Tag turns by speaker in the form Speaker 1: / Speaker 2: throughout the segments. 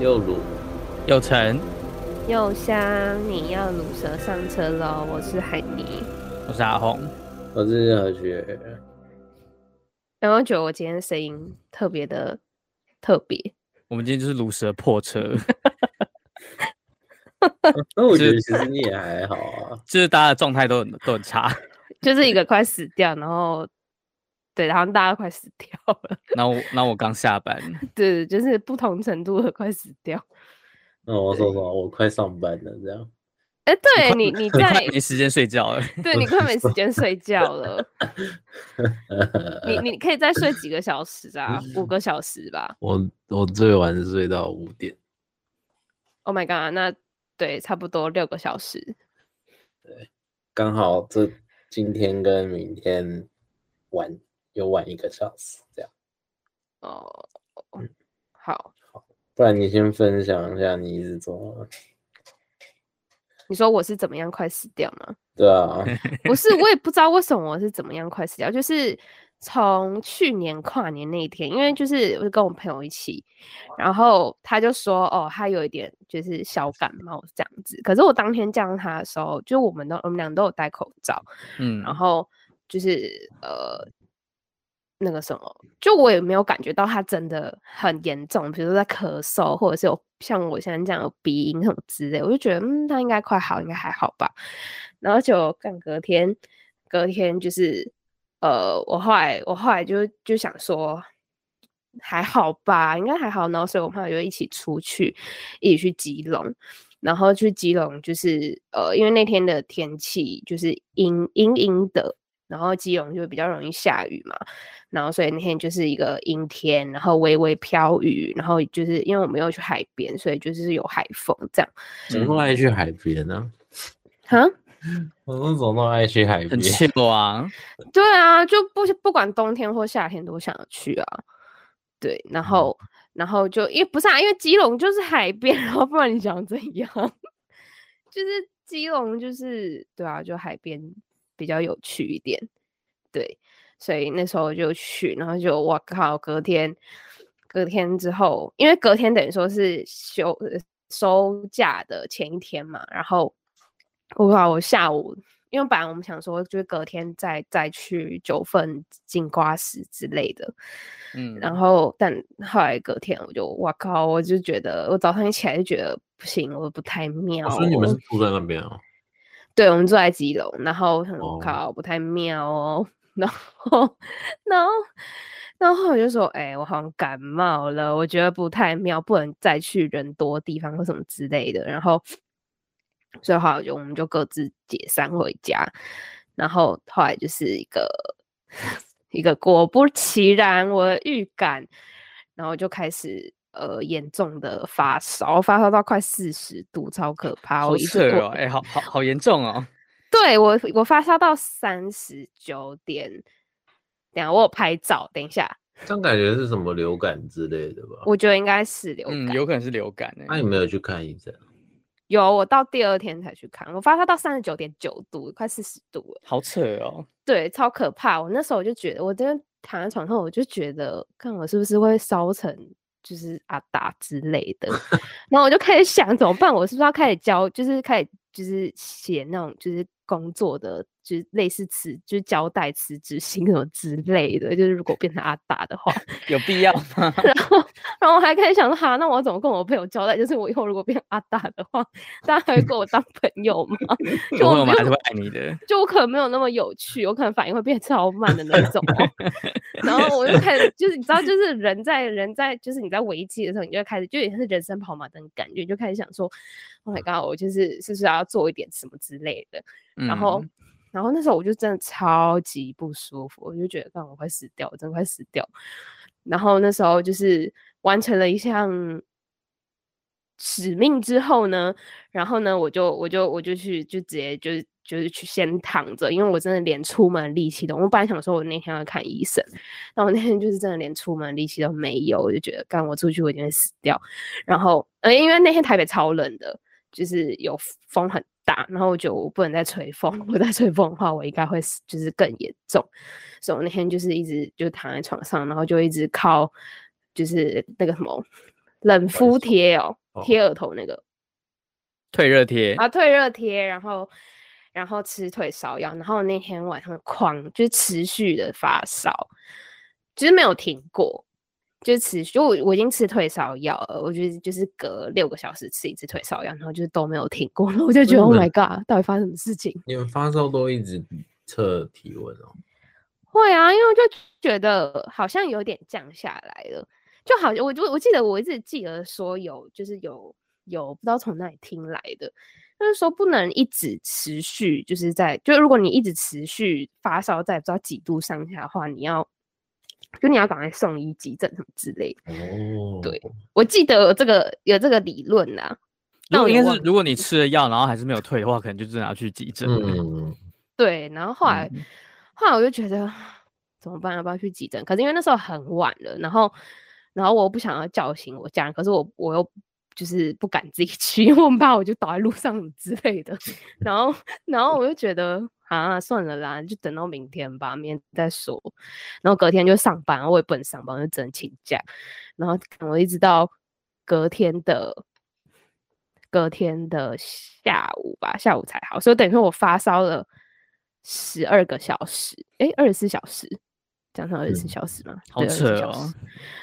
Speaker 1: 又卤
Speaker 2: 又成
Speaker 3: 又香，你要卤蛇上车喽！我是海尼，
Speaker 2: 我是阿红，
Speaker 1: 我是何学。
Speaker 3: 然后觉得我今天声音特别的特别。
Speaker 2: 我们今天就是卤蛇破车。
Speaker 1: 那我觉得其实你也还好啊，
Speaker 2: 就是大家的状态都很都很差，
Speaker 3: 就是一个快死掉，然后。对，然后大家快死掉了。
Speaker 2: 那我那我刚下班。
Speaker 3: 对，就是不同程度的快死掉。
Speaker 1: 那我说说，我快上班了，这样。
Speaker 3: 哎，对你，你在
Speaker 2: 没时间睡觉了。
Speaker 3: 对，你快没时间睡觉了。你你可以再睡几个小时啊？五个小时吧。
Speaker 1: 我我最晚睡到五点。
Speaker 3: Oh my god！那对，差不多六个小时。
Speaker 1: 对，刚好这今天跟明天晚。又晚一个小时，这样。
Speaker 3: 哦，嗯，好，
Speaker 1: 好，不然你先分享一下你是怎么？
Speaker 3: 你说我是怎么样快死掉吗？
Speaker 1: 对啊，
Speaker 3: 不是，我也不知道为什么我是怎么样快死掉，就是从去年跨年那一天，因为就是我跟我朋友一起，然后他就说，哦，他有一点就是小感冒这样子，可是我当天见到他的时候，就我们都我们俩都有戴口罩，嗯，然后就是呃。那个什么，就我也没有感觉到他真的很严重，比如说在咳嗽，或者是有像我现在这样有鼻音什么之类，我就觉得嗯，他应该快好，应该还好吧。然后就干隔天，隔天就是呃，我后来我后来就就想说还好吧，应该还好。然后所以我朋友就一起出去，一起去吉隆，然后去吉隆就是呃，因为那天的天气就是阴阴阴的。然后基隆就比较容易下雨嘛，然后所以那天就是一个阴天，然后微微飘雨，然后就是因为我们又去海边，所以就是有海风这样。
Speaker 1: 怎么爱去海边呢？
Speaker 3: 哈？
Speaker 1: 我们怎么都爱去海边？
Speaker 2: 很气啊！
Speaker 3: 对啊，就不不管冬天或夏天都想去啊。对，然后、嗯、然后就因为不是啊，因为基隆就是海边，然后不然你想怎样？就是基隆就是对啊，就海边。比较有趣一点，对，所以那时候就去，然后就我靠，隔天，隔天之后，因为隔天等于说是休收假的前一天嘛，然后我靠，我下午，因为本来我们想说就是隔天再再去九份金瓜石之类的，嗯，然后但后来隔天我就我靠，我就觉得我早上一起来就觉得不行，我不太妙，
Speaker 1: 所以你们是住在那边啊？
Speaker 3: 对，我们住在基隆，然后我靠，不太妙哦，然后，然后，然后我就说，哎、欸，我好像感冒了，我觉得不太妙，不能再去人多地方或什么之类的。然后，所以后来就我们就各自解散回家。然后后来就是一个 一个果不其然，我的预感，然后就开始。呃，严重的发烧，发烧到快四十度，超可怕！我一次过，
Speaker 2: 哎、欸，好好好严重哦。
Speaker 3: 对我，我发烧到三十九点。等下，我有拍照。等一下，
Speaker 1: 这样感觉是什么流感之类的吧？
Speaker 3: 我觉得应该是流感，
Speaker 2: 嗯，有可能是流感。
Speaker 1: 那你没有去看医生？
Speaker 3: 有，我到第二天才去看。我发烧到三十九点九度，快四十度了，
Speaker 2: 好扯哦。
Speaker 3: 对，超可怕。我那时候我就觉得，我真的躺在床上，我就觉得，看我是不是会烧成。就是阿达之类的，然后我就开始想怎么办？我是不是要开始教？就是开始就是写那种就是工作的。就是类似辞，就是交代辞职信什么之类的。就是如果变成阿达的话，
Speaker 2: 有必要吗？
Speaker 3: 然后，然后我还开始想说，哈，那我要怎么跟我朋友交代？就是我以后如果变成阿达的话，大家还会跟我当朋友吗？就我
Speaker 2: 们还是会爱你的。
Speaker 3: 就我可能没有那么有趣，我可能反应会变超慢的那种。然后我就开始，就是你知道，就是人在人在，就是你在危机的时候，你就开始，就也是人生跑马灯感觉，就开始想说，Oh my god，我就是是不是要做一点什么之类的？然后。然后那时候我就真的超级不舒服，我就觉得，看我快死掉，我真快死掉。然后那时候就是完成了一项使命之后呢，然后呢，我就我就我就去就直接就是就是去先躺着，因为我真的连出门力气都，我本来想说我那天要看医生，然后那天就是真的连出门力气都没有，我就觉得，干我出去我一定会死掉。然后呃，因为那天台北超冷的，就是有风很。打，然后我觉得我不能再吹风，我再吹风的话，我应该会就是更严重。所以我那天就是一直就躺在床上，然后就一直靠就是那个什么冷敷贴哦，
Speaker 1: 哦
Speaker 3: 贴额头那个
Speaker 2: 退热贴
Speaker 3: 啊，退热贴，然后然后吃退烧药，然后那天晚上狂就是持续的发烧，就是没有停过。就是持续，我我已经吃退烧药了，我觉得就是隔六个小时吃一次退烧药，然后就是都没有停过，了我就觉得 Oh my God，到底发生什么事情？
Speaker 1: 你们发烧都一直测体温哦？
Speaker 3: 会啊，因为我就觉得好像有点降下来了，就好像我就我记得我一直记得说有就是有有不知道从哪里听来的，就是说不能一直持续就是在就如果你一直持续发烧在不知道几度上下的话，你要。就你要赶快送医急诊什么之类的。
Speaker 1: 哦，
Speaker 3: 对，我记得有这个有这个理论呐。
Speaker 2: 如果应该是如果你吃了药，然后还是没有退的话，可能就真的要去急诊。
Speaker 1: 嗯，
Speaker 3: 对。然后后来、嗯、后来我就觉得怎么办？要不要去急诊？可是因为那时候很晚了，然后然后我不想要叫醒我家人，可是我我又就是不敢自己 去，因为我怕我就倒在路上之类的。然后然后我就觉得。啊，算了啦，就等到明天吧，明天再说。然后隔天就上班，我也不能上班，就只能请假。然后我一直到隔天的隔天的下午吧，下午才好。所以等于说我发烧了十二个小时，诶，二十四小时，讲成二十四小时吗？
Speaker 2: 嗯、好扯哦！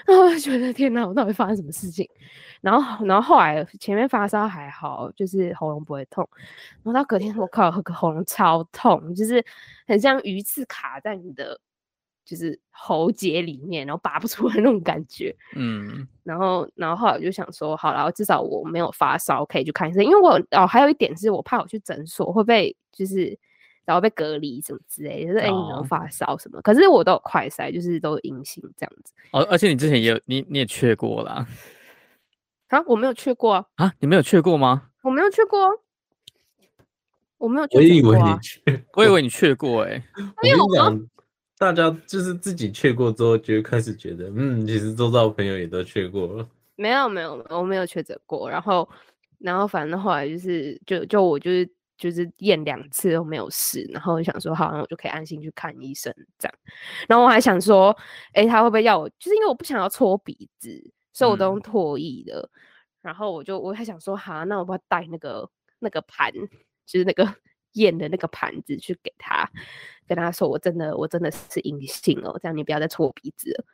Speaker 3: 然后我就觉得天哪，我到底发生什么事情？然后，然后后来前面发烧还好，就是喉咙不会痛。然后到隔天，我靠，喉咙超痛，就是很像鱼刺卡在你的就是喉结里面，然后拔不出来那种感觉。嗯。然后，然后后来我就想说，好了，至少我没有发烧，可以去看医生。因为我哦，还有一点是我怕我去诊所会被就是然后被隔离什么之类，就是哎，你有发烧什么？可是我都有快筛，就是都有阴性这样子。
Speaker 2: 哦，而且你之前也有你你也去过了。
Speaker 3: 啊，我没有去过啊！
Speaker 2: 啊，你没有去过吗？
Speaker 3: 我没有去过，我没有去过。
Speaker 1: 我以为你去，
Speaker 2: 我以为你去过哎、欸。
Speaker 1: 我跟你讲，大家就是自己去过之后，就开始觉得，嗯，其实周遭朋友也都去过了。
Speaker 3: 没有，没有，我没有确诊过。然后，然后反正后来就是，就就我就是就是验两次都没有事，然后我想说，好像我就可以安心去看医生这样。然后我还想说，哎、欸，他会不会要我？就是因为我不想要搓鼻子。所以我都用唾液的，嗯、然后我就我还想说，哈，那我不要带那个那个盘，就是那个 验的那个盘子去给他，跟他说我真的我真的是阴性哦，这样你不要再搓鼻子了。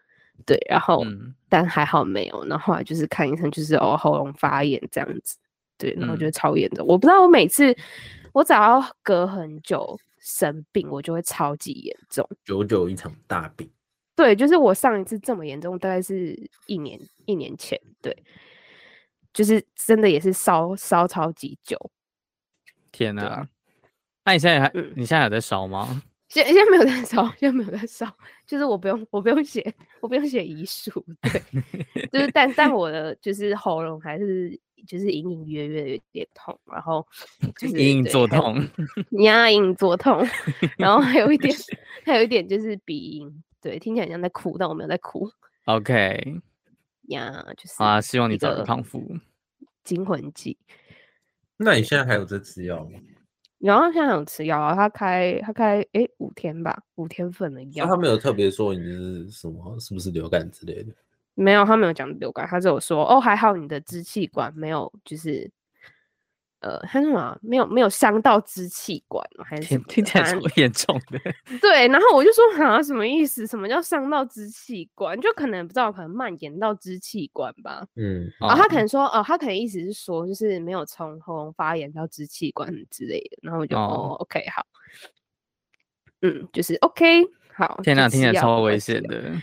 Speaker 3: 对，然后、嗯、但还好没有，然后后来就是看医生，就是哦喉咙发炎这样子，对，然后我觉得超严重。嗯、我不知道我每次我只要隔很久生病，我就会超级严重，
Speaker 1: 久久一场大病。
Speaker 3: 对，就是我上一次这么严重，大概是一年一年前，对，就是真的也是烧烧超级久。
Speaker 2: 天哪！对那你现在还，嗯、你现在还在烧吗？
Speaker 3: 现现在没有在烧，现在没有在烧，就是我不用，我不用写，我不用写遗书，对，就是但但我的就是喉咙还是就是隐隐约约有点痛，然后 就是
Speaker 2: 隐隐作痛，
Speaker 3: 呀，隐隐作痛，然后还有一点，还有一点就是鼻音。对，听起来像在哭，但我没有在哭。
Speaker 2: OK，
Speaker 3: 呀，yeah, 就是
Speaker 2: 啊，希望你早日康复。
Speaker 3: 惊魂记。
Speaker 1: 那你现在还有在吃药吗？
Speaker 3: 然后现在有吃药啊，他开他开哎五天吧，五天份的药。
Speaker 1: 他没有特别说你是什么，是不是流感之类的？
Speaker 3: 没有，他没有讲流感，他只有说哦，还好你的支气管没有，就是。呃，他说啊，没有没有伤到支气管，还是
Speaker 2: 听听起来超严重的。
Speaker 3: 对，然后我就说啊，什么意思？什么叫伤到支气管？就可能不知道，可能蔓延到支气管吧。嗯，然、哦，他可能说，哦，他可能意思是说，就是没有从喉咙发炎到支气管之类的。然后我就哦，哦，OK，好，嗯，就是 OK，好。
Speaker 2: 天哪，听起来超危险的。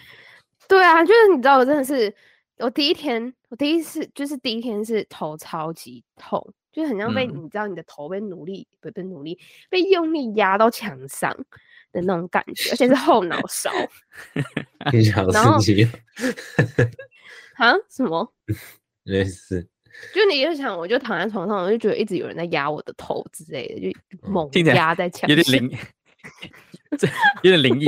Speaker 3: 对啊，就是你知道，我真的是，我第一天，我第一次就是第一天是头超级痛。就很像被、嗯、你知道你的头被努力不被努力被用力压到墙上的那种感觉，而且是后脑勺。然后 啊什么？
Speaker 1: 没事。
Speaker 3: 就你就想，我就躺在床上，我就觉得一直有人在压我的头之类的，就猛压在墙上，
Speaker 2: 有点灵，有点灵异。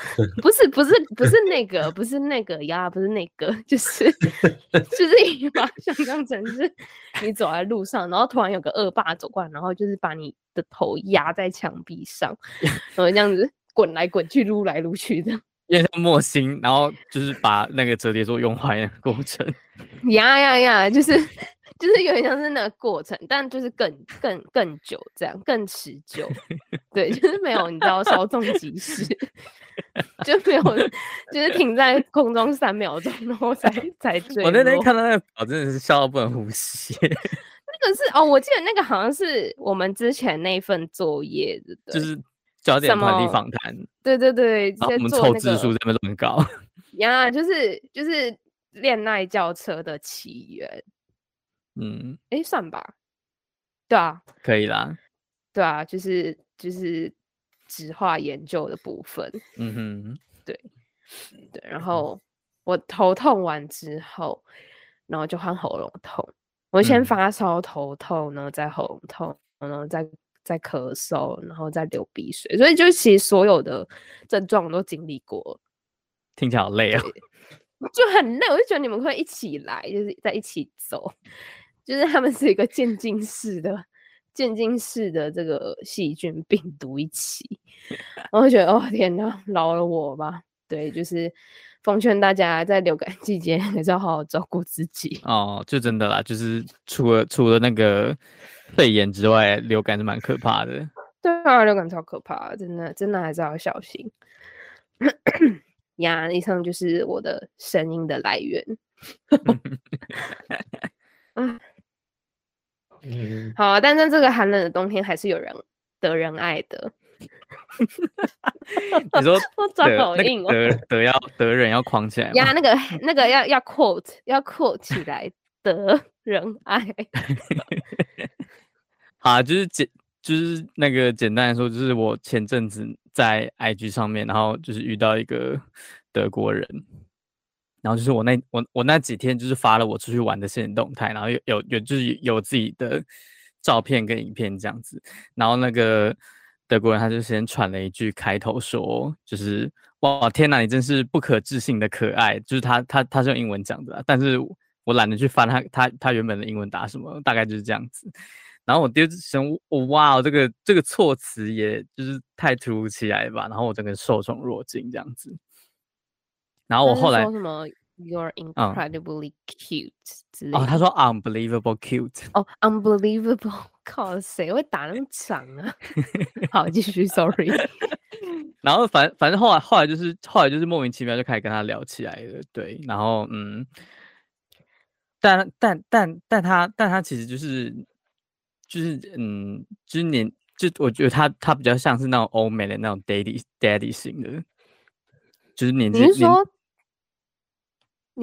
Speaker 3: 不是不是不是那个不是那个呀，不是那个，就是就是你把想象成是你走在路上，然后突然有个恶霸走过来，然后就是把你的头压在墙壁上，然后这样子滚来滚去，撸来撸去的。
Speaker 2: 有点像木星，然后就是把那个折叠桌用坏的过程。
Speaker 3: 呀呀呀，就是就是有点像是那个过程，但就是更更更久，这样更持久。对，就是没有你知道稍纵即逝，就没有就是停在空中三秒钟，然后才 才坠。
Speaker 2: 我那天看到那个表，真的是笑到不能呼吸。
Speaker 3: 那个是哦，我记得那个好像是我们之前那份作业的，
Speaker 2: 就是。焦点团体访谈，
Speaker 3: 对对对，
Speaker 2: 然后我们凑字数这么这么高
Speaker 3: 呀，就是就是恋爱轿车的起源，
Speaker 2: 嗯，
Speaker 3: 哎，算吧，对啊，
Speaker 2: 可以啦，
Speaker 3: 对啊，就是就是质化研究的部分，
Speaker 2: 嗯哼，
Speaker 3: 对对，然后我头痛完之后，然后就换喉咙痛，我先发烧头痛，然后再喉咙痛，然后再。再咳嗽，然后再流鼻水，所以就其实所有的症状都经历过，
Speaker 2: 听起来好累啊，
Speaker 3: 就很累。我就觉得你们会一起来，就是在一起走，就是他们是一个渐进式的、渐进式的这个细菌病 毒一起，我会觉得哦天哪，饶了我吧。对，就是奉劝大家在流感 季节还是要好好照顾自己
Speaker 2: 哦，就真的啦，就是除了除了那个。肺炎之外，流感是蛮可怕的。
Speaker 3: 对啊，流感超可怕，真的，真的还是要小心。呀，以上就是我的声音的来源。嗯，好，啊但在这个寒冷的冬天，还是有人得人爱的。
Speaker 2: 你说
Speaker 3: 我抓好硬哦，
Speaker 2: 得得要得人要框起来
Speaker 3: 呀，那个那个要要 quote 要 quote 起来得人爱。
Speaker 2: 好，啊就是简，就是那个简单来说，就是我前阵子在 IG 上面，然后就是遇到一个德国人，然后就是我那我我那几天就是发了我出去玩的现动态，然后有有有就是有自己的照片跟影片这样子，然后那个德国人他就先传了一句开头说，就是哇天哪，你真是不可置信的可爱，就是他他他是用英文讲的，但是我懒得去翻他他他原本的英文打什么，大概就是这样子。然后我第二次想，哇，这个这个措辞也就是太突如其来吧。然后我整个受宠若惊这样子。然后我后来
Speaker 3: 说什么？You're incredibly cute 之类的。
Speaker 2: 哦，他说 unbelievable cute。
Speaker 3: 哦，unbelievable，靠，谁会打那么长啊？好，继续，sorry。
Speaker 2: 然后反反正后来后来就是后来就是莫名其妙就开始跟他聊起来了，对。然后嗯，但但但但他但他其实就是。就是嗯，就是年，就我觉得他他比较像是那种欧美的那种 daddy daddy 型的，就是年纪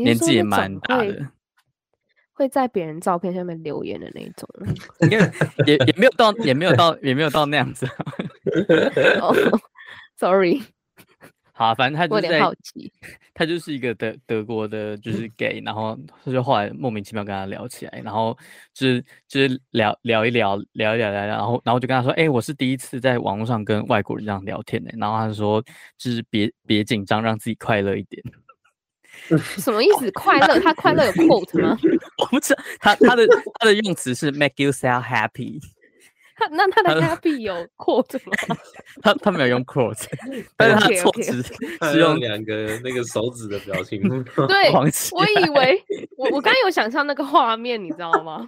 Speaker 2: 年纪也蛮大的，
Speaker 3: 会在别人照片下面留言的那种，
Speaker 2: 因为也也没有到也没有到也没有到那样子。
Speaker 3: oh, sorry。
Speaker 2: 好，反正他就是在
Speaker 3: 好奇，
Speaker 2: 他就是一个德德国的，就是 gay，然后他就后来莫名其妙跟他聊起来，然后就是就是聊聊一聊聊一聊聊，然后然后就跟他说，哎、欸，我是第一次在网络上跟外国人这样聊天的，然后他就说，就是别别紧张，让自己快乐一点。
Speaker 3: 什么意思？快乐？他快乐有 quote 吗？
Speaker 2: 我不知道，他他的他的用词是 make yourself happy。
Speaker 3: 他那他的 happy 有 quote 吗？
Speaker 2: 他他没有用 quote，但是他措辞是用
Speaker 1: 两个那个手指的表情。
Speaker 3: 对，我以为我我刚刚有想象那个画面，你知道吗？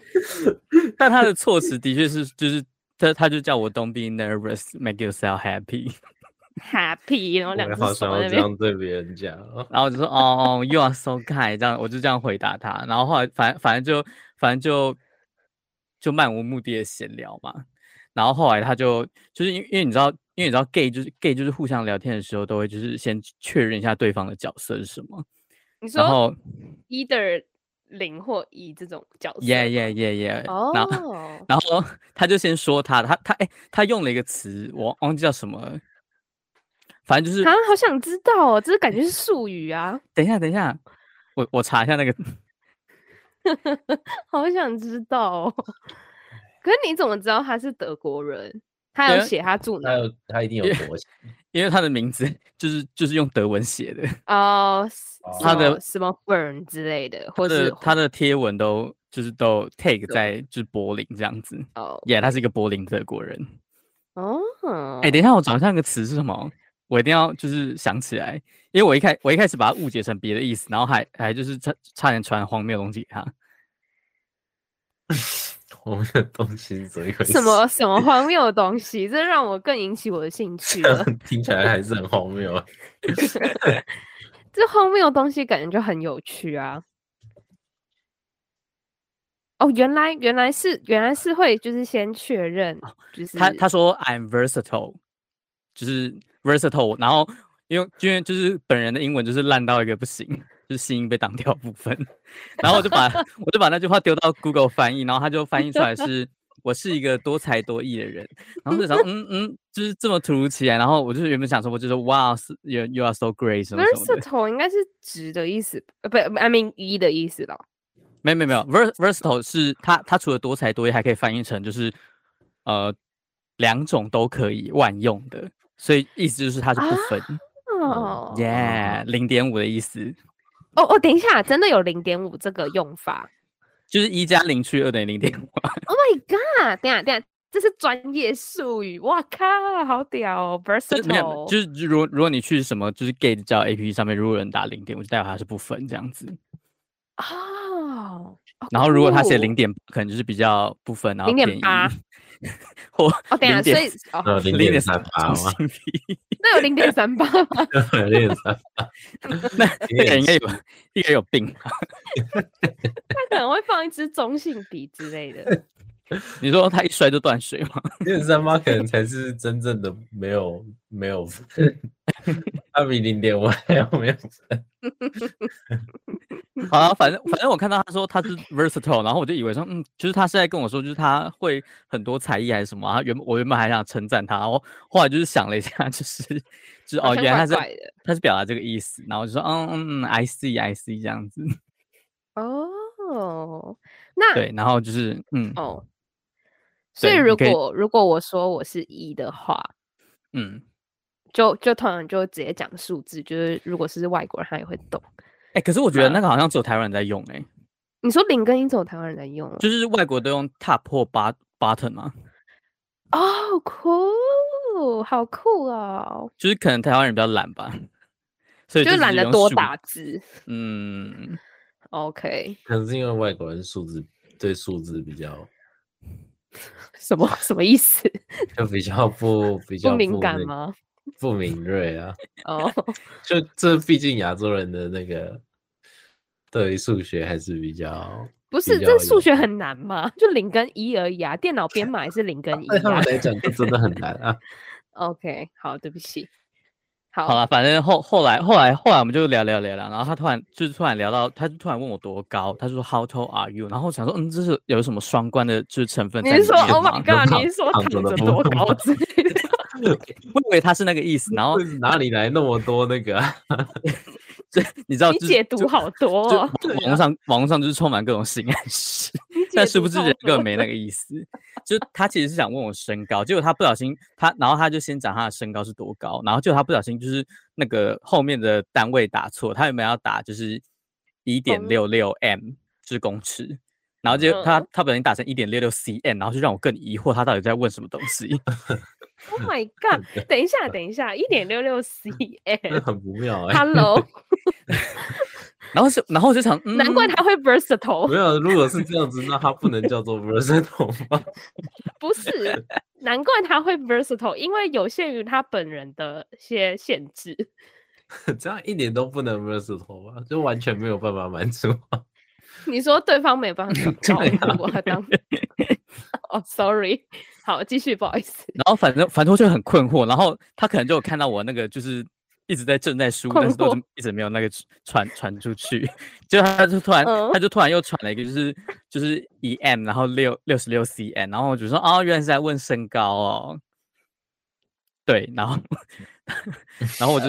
Speaker 2: 但他的措辞的确是，就是他他就叫我 Don't be nervous，make yourself happy。
Speaker 3: happy，然后两个手在
Speaker 1: 这样对别人讲，
Speaker 2: 然后我就说哦哦，you are so kind，这样我就这样回答他，然后后来反反正就反正就就漫无目的的闲聊嘛。然后后来他就就是因为因为你知道，因为你知道 gay 就是 gay 就是互相聊天的时候都会就是先确认一下对方的角色是什么。
Speaker 3: 你说，然后 either 零或一这种角色。
Speaker 2: Yeah yeah yeah yeah。
Speaker 3: 哦。
Speaker 2: 然后然后他就先说他他他哎他用了一个词我忘记叫什么，反正就是
Speaker 3: 啊好想知道哦，这是感觉是术语啊。
Speaker 2: 等一下等一下，我我查一下那个。
Speaker 3: 好想知道哦。可是你怎么知道他是德国人？他有写他住哪？
Speaker 1: 他有，他一定有国籍，
Speaker 2: 因为他的名字就是就是用德文写的
Speaker 3: 哦。
Speaker 2: Uh, 他的
Speaker 3: 什么 Burn 之类的，或者
Speaker 2: 他的贴文都就是都 take 在就是柏林这样子。哦，耶，他是一个柏林德国人。
Speaker 3: 哦，
Speaker 2: 哎，等一下，我找一下那个词是什么？我一定要就是想起来，因为我一开我一开始把它误解成别的意思，然后还还就是差差点传荒谬的东西给他。
Speaker 1: 荒谬的东西是怎么一回事？
Speaker 3: 什么什么荒谬的东西？这让我更引起我的兴趣了。
Speaker 1: 听起来还是很荒谬啊！
Speaker 3: 这荒谬的东西感觉就很有趣啊！哦，原来原来是原来是会就是先确认，就是
Speaker 2: 他他说 I'm versatile，就是 versatile，然后因为因为就是本人的英文就是烂到一个不行，就是心音被挡掉部分，然后我就把 我就把那句话丢到 Google 翻译，然后他就翻译出来是我是一个多才多艺的人，然后就想嗯嗯，就是这么突如其来，然后我就是原本想说我就说哇，you you are so great，什么什么的
Speaker 3: ，versatile 应该是值的意思，呃不，I mean 一的意思了。
Speaker 2: 没有没有没有，vers versatile 是它它除了多才多艺，还可以翻译成就是呃两种都可以万用的，所以意思就是它是不分哦，耶，零点五的意思。
Speaker 3: 哦哦，等一下，真的有零点五这个用法，
Speaker 2: 就是一加零去二等于零点五。
Speaker 3: Oh my god！等下等下，这是专业术语，哇靠，好屌哦，versatile。
Speaker 2: 就是如果如果你去什么就是 gate 交 APP 上面，如果有人打零点五，就代表它是不分这样子。
Speaker 3: 哦，
Speaker 2: 然后如果他写零点，可能就是比较不分，然后
Speaker 3: 零点八，
Speaker 2: 或
Speaker 3: 哦，等下，所以
Speaker 1: 哦，零点三八吗？
Speaker 3: 那有零点三八吗？
Speaker 1: 零点三八，
Speaker 2: 那那个应该有，应该有病。
Speaker 3: 他可能会放一支中性笔之类的。
Speaker 2: 你说他一摔就断水吗？
Speaker 1: 零点三八可能才是真正的没有没有分，他比零点五还要没有分。
Speaker 2: 好啊，反正反正我看到他说他是 versatile，然后我就以为说，嗯，就是他是在跟我说，就是他会很多才艺还是什么啊？原我原本还想称赞他，然后后来就是想了一下，就是就是哦，原来他是他是表达这个意思，然后我就说，嗯嗯，I see I see 这样子。
Speaker 3: 哦，那
Speaker 2: 对，然后就是嗯
Speaker 3: 哦，所以如果如果我说我是一的话，
Speaker 2: 嗯，
Speaker 3: 就就通常就直接讲数字，就是如果是外国人，他也会懂。
Speaker 2: 哎、欸，可是我觉得那个好像只有台湾人在用哎、欸。
Speaker 3: 你说零跟一只有台湾人在用，
Speaker 2: 就是外国都用 top 或 button 吗？
Speaker 3: 哦，酷，好酷哦！
Speaker 2: 就是可能台湾人比较懒吧，所以就
Speaker 3: 懒得多打字。
Speaker 2: 嗯
Speaker 3: ，OK。
Speaker 1: 可能是因为外国人数字对数字比较
Speaker 3: 什么什么意思？
Speaker 1: 就比较不比较不，
Speaker 3: 不敏感吗？
Speaker 1: 不敏锐啊！
Speaker 3: 哦，
Speaker 1: 就这毕竟亚洲人的那个对数学还是比较
Speaker 3: 不是这数学很难吗？就零跟一而已啊，电脑编码也是零跟一啊。
Speaker 1: 对他们来讲，这真的很难啊。
Speaker 3: OK，好，对不起。好，
Speaker 2: 好了，反正后后来后来后来我们就聊聊聊聊，然后他突然就是突然聊到，他就突然问我多高，他就说 How tall are you？然后我想说，嗯，这是有什么双关的就是成分在里面？
Speaker 3: 你是说 Oh my God？你是说躺着多高之类的？
Speaker 2: 我以为他是那个意思，然后
Speaker 1: 哪里来那么多那个、啊？
Speaker 2: 这你知道？
Speaker 3: 你解读好多、哦，
Speaker 2: 网络上网络上就是充满各种性暗示，但殊不知人根本没那个意思。就他其实是想问我身高，结果他不小心他，然后他就先讲他的身高是多高，然后结果他不小心就是那个后面的单位打错，他有没有要打就是一点六六 m 就是公尺，然后就他他不小心打成一点六六 cm，然后就让我更疑惑他到底在问什么东西。
Speaker 3: Oh my god！等一下，等一下，一点六六 cm，
Speaker 1: 很不妙哎、
Speaker 3: 欸。Hello，
Speaker 2: 然后是，然后我就想，
Speaker 3: 嗯、难怪他会 versatile。
Speaker 1: 没有，如果是这样子，那他不能叫做 versatile 吗？
Speaker 3: 不是，难怪他会 versatile，因为有限于他本人的一些限制。
Speaker 1: 这样一点都不能 versatile 吧？就完全没有办法满足。
Speaker 3: 你说对方没办法 照顾我当？哦、oh,，sorry。好，继续，不好意思。
Speaker 2: 然后反正反正我就很困惑，然后他可能就有看到我那个就是一直在正在输，但是都一直没有那个传传出去。就他就突然、嗯、他就突然又传了一个就是就是一 m，然后六六十六 cm，然后我就说哦，原来是在问身高哦。对，然后然后我就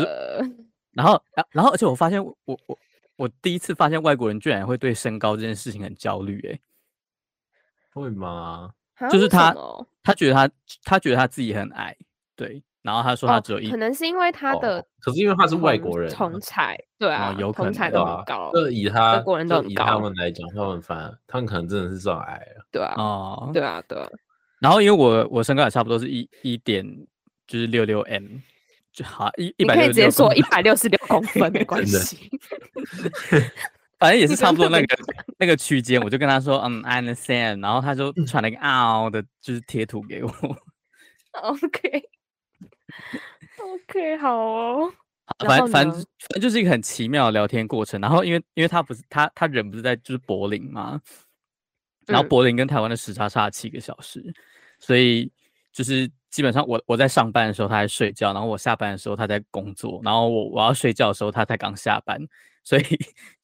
Speaker 2: 然后然后而且我发现我我我第一次发现外国人居然会对身高这件事情很焦虑哎。
Speaker 1: 会吗？
Speaker 2: 就是他，他觉得他，他觉得他自己很矮，对。然后他说他只有一，
Speaker 3: 可能是因为他的，
Speaker 1: 可是因为他是外国人，
Speaker 3: 同才，对啊，
Speaker 2: 有可能
Speaker 3: 同才都很高。
Speaker 1: 就以他，
Speaker 3: 外国人都很高。
Speaker 1: 以他们来讲，他们反，他们可能真的是算矮了，
Speaker 3: 对啊，
Speaker 2: 哦，
Speaker 3: 对啊，对。
Speaker 2: 然后因为我我身高也差不多是一一点就是六六 M，就好一一百，
Speaker 3: 你可以直接说一百六十六公 分没关系，
Speaker 2: 反正也是差不多那个那个区间，我就跟他说嗯、um,，I understand，然后他就传了一个嗷的，就是贴图给我。
Speaker 3: Okay. okay, 好哦。
Speaker 2: 反正反正反正就是一个很奇妙的聊天过程。然后因为因为他不是他他人不是在就是柏林嘛，然后柏林跟台湾的时差差了七个小时，嗯、所以就是基本上我我在上班的时候他在睡觉，然后我下班的时候他在工作，然后我我要睡觉的时候他才刚下班，所以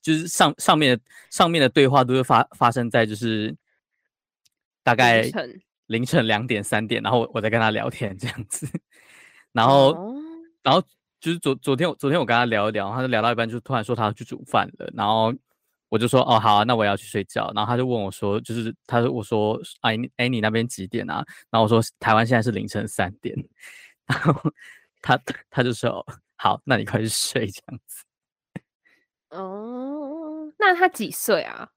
Speaker 2: 就是上上面的上面的对话都是发发生在就是大概凌晨两点三点，然后我在跟他聊天 这样子，然后、哦、然后。就是昨昨天我，昨天我跟他聊一聊，他就聊到一半，就突然说他要去煮饭了，然后我就说哦好啊，那我也要去睡觉。然后他就问我说，就是他说我说哎你哎你那边几点啊？然后我说台湾现在是凌晨三点。然后他他就说好，那你快去睡这样子。
Speaker 3: 哦，那他几岁啊？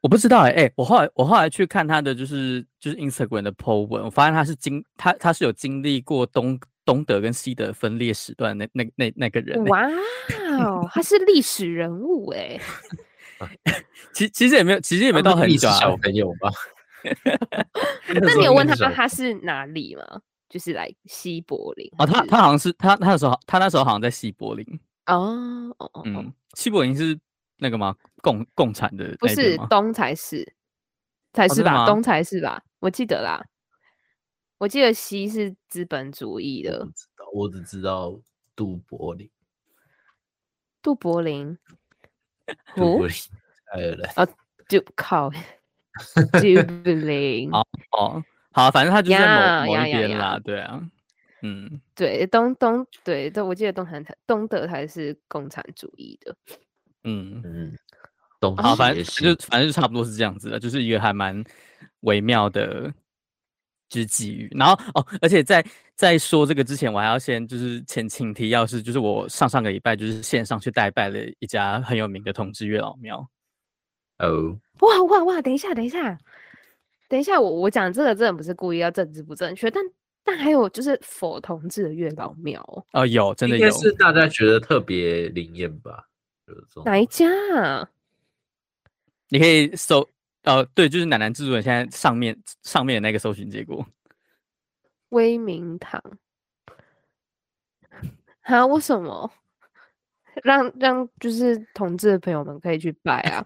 Speaker 2: 我不知道哎、欸、哎，我后来我后来去看他的就是就是 Instagram 的 po 文，我发现他是经他他是有经历过东。东德跟西德分裂时段那那那那个人，
Speaker 3: 哇哦，他是历史人物哎。
Speaker 2: 其其实也没有，其实也没到很久，
Speaker 1: 小朋友吧。
Speaker 3: 那你有问他他是哪里吗？就是来西柏林
Speaker 2: 哦，他他好像是他他的时候，他那时候好像在西柏林
Speaker 3: 哦哦哦，
Speaker 2: 嗯，西柏林是那个吗？共共产的
Speaker 3: 不是东才是才是吧？东才是吧？我记得啦。我记得西是资本主义的，
Speaker 1: 不知道，我只知道杜柏林，
Speaker 3: 杜柏林，
Speaker 1: 杜柏林，爱尔兰
Speaker 3: 啊，就靠，杜柏林，
Speaker 2: 哦哦，好，反正他就在某某一边啦，对啊，嗯，
Speaker 3: 对，东东，对，对，我记得东韩东德才是共产主义的，
Speaker 2: 嗯。
Speaker 1: 嗯，东，
Speaker 2: 好，反正就反正就差不多是这样子的，就是一个还蛮微妙的。之际遇，然后哦，而且在在说这个之前，我还要先就是前情提要是，就是我上上个礼拜就是线上去代拜了一家很有名的同志月老庙。
Speaker 1: 哦，
Speaker 3: 哇哇哇！等一下，等一下，等一下，我我讲这个真的不是故意要政治不正确，但但还有就是否同志的月老庙
Speaker 2: 哦，有真的有，
Speaker 1: 是大家觉得特别灵验吧？
Speaker 3: 哪一家啊？
Speaker 2: 你可以搜。哦，对，就是奶奶制作人现在上面上面的那个搜寻结果，
Speaker 3: 威明堂，啊，为什么让让就是同志的朋友们可以去拜啊？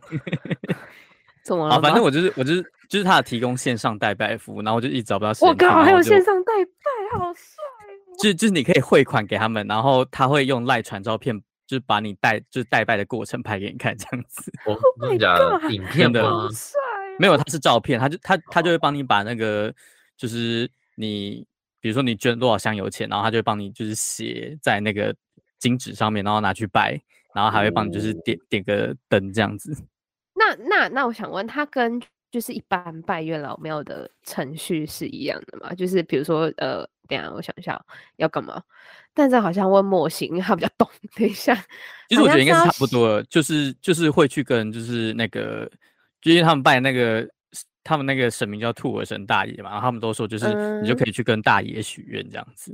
Speaker 3: 怎么了？
Speaker 2: 反正我就是我就是就是他提供线上代拜服务，然后我就一直找不到。我
Speaker 3: 靠，还有线上代拜，好帅、哦！
Speaker 2: 就就是你可以汇款给他们，然后他会用赖传照片。就是把你代就是代拜的过程拍给你看，这样子。
Speaker 1: 我跟你讲，影片的
Speaker 3: 吗？
Speaker 2: 没有，他是照片，他就他他就会帮你把那个，就是你比如说你捐多少香油钱，然后他就会帮你就是写在那个金纸上面，然后拿去拜，然后还会帮你就是点、哦、点个灯这样子。
Speaker 3: 那那那我想问他跟就是一般拜月老庙的程序是一样的嘛？就是比如说呃，等下我想一下要干嘛？但是好像问莫行，因为他比较懂。等一下，
Speaker 2: 其实我觉得应该是差不多，就是就是会去跟就是那个，就因为他们拜那个，他们那个神明叫兔儿神大爷嘛，然后他们都说就是你就可以去跟大爷许愿这样子。